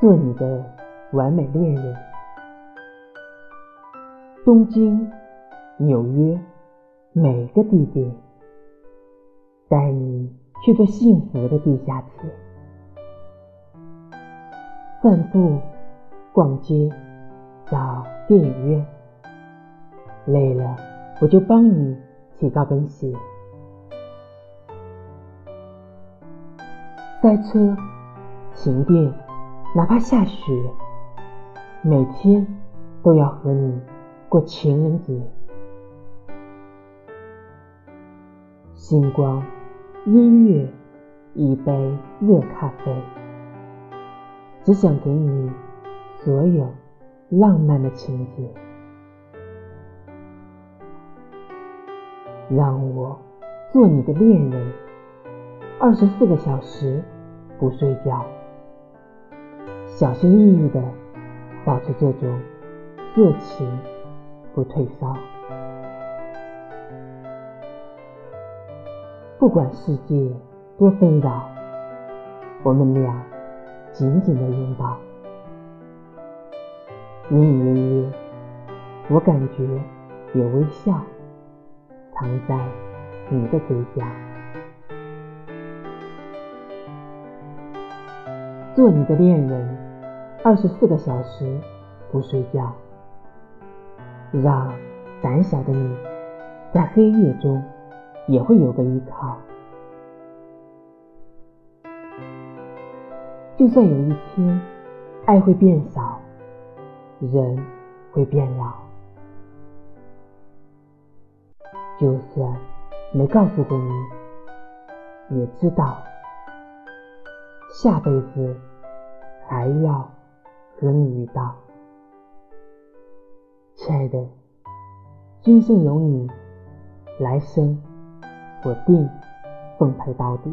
做你的完美恋人。东京、纽约，每个地点，带你去做幸福的地下铁。散步、逛街、找电影院，累了我就帮你洗高跟鞋。塞车、停电，哪怕下雪，每天都要和你过情人节。星光、音乐，一杯热咖啡，只想给你所有浪漫的情节。让我做你的恋人。二十四个小时不睡觉，小心翼翼的保持这种热情不退烧。不管世界多纷扰，我们俩紧紧的拥抱。隐隐约约，我感觉有微笑藏在你的嘴角。做你的恋人，二十四个小时不睡觉，让胆小的你在黑夜中也会有个依靠。就算有一天爱会变少，人会变老，就算没告诉过你，也知道。下辈子还要和你遇到，亲爱的，今生有你，来生我定奉陪到底。